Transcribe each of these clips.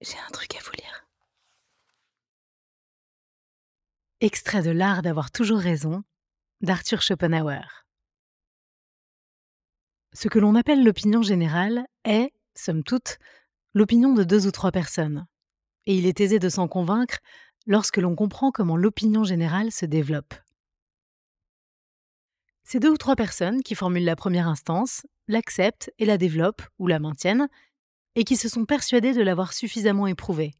J'ai un truc à vous lire. Extrait de L'art d'avoir toujours raison d'Arthur Schopenhauer. Ce que l'on appelle l'opinion générale est, somme toute, l'opinion de deux ou trois personnes. Et il est aisé de s'en convaincre lorsque l'on comprend comment l'opinion générale se développe. Ces deux ou trois personnes qui formulent la première instance l'acceptent et la développent ou la maintiennent, et qui se sont persuadées de l'avoir suffisamment éprouvée.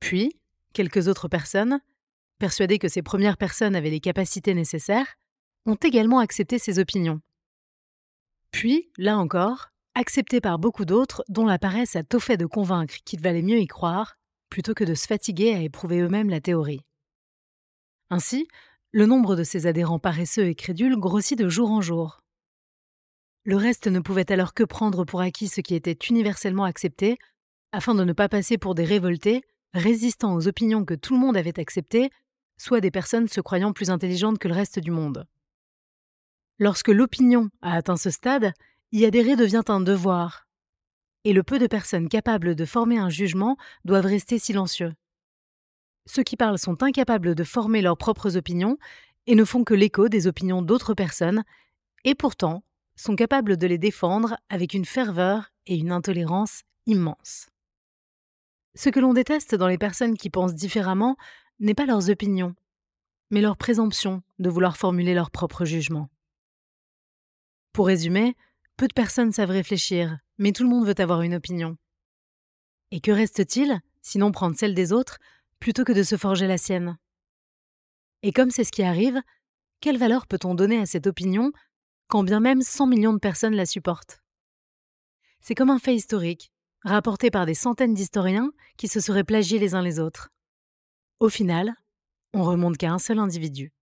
Puis, quelques autres personnes, persuadées que ces premières personnes avaient les capacités nécessaires, ont également accepté ces opinions. Puis, là encore, acceptées par beaucoup d'autres dont la paresse a tôt fait de convaincre qu'il valait mieux y croire, plutôt que de se fatiguer à éprouver eux-mêmes la théorie. Ainsi, le nombre de ces adhérents paresseux et crédules grossit de jour en jour. Le reste ne pouvait alors que prendre pour acquis ce qui était universellement accepté, afin de ne pas passer pour des révoltés, résistant aux opinions que tout le monde avait acceptées, soit des personnes se croyant plus intelligentes que le reste du monde. Lorsque l'opinion a atteint ce stade, y adhérer devient un devoir, et le peu de personnes capables de former un jugement doivent rester silencieux. Ceux qui parlent sont incapables de former leurs propres opinions et ne font que l'écho des opinions d'autres personnes, et pourtant sont capables de les défendre avec une ferveur et une intolérance immenses. Ce que l'on déteste dans les personnes qui pensent différemment n'est pas leurs opinions, mais leur présomption de vouloir formuler leur propre jugement. Pour résumer, peu de personnes savent réfléchir, mais tout le monde veut avoir une opinion. Et que reste-t-il, sinon prendre celle des autres, plutôt que de se forger la sienne? Et comme c'est ce qui arrive, quelle valeur peut-on donner à cette opinion quand bien même 100 millions de personnes la supportent. C'est comme un fait historique, rapporté par des centaines d'historiens qui se seraient plagiés les uns les autres. Au final, on remonte qu'à un seul individu.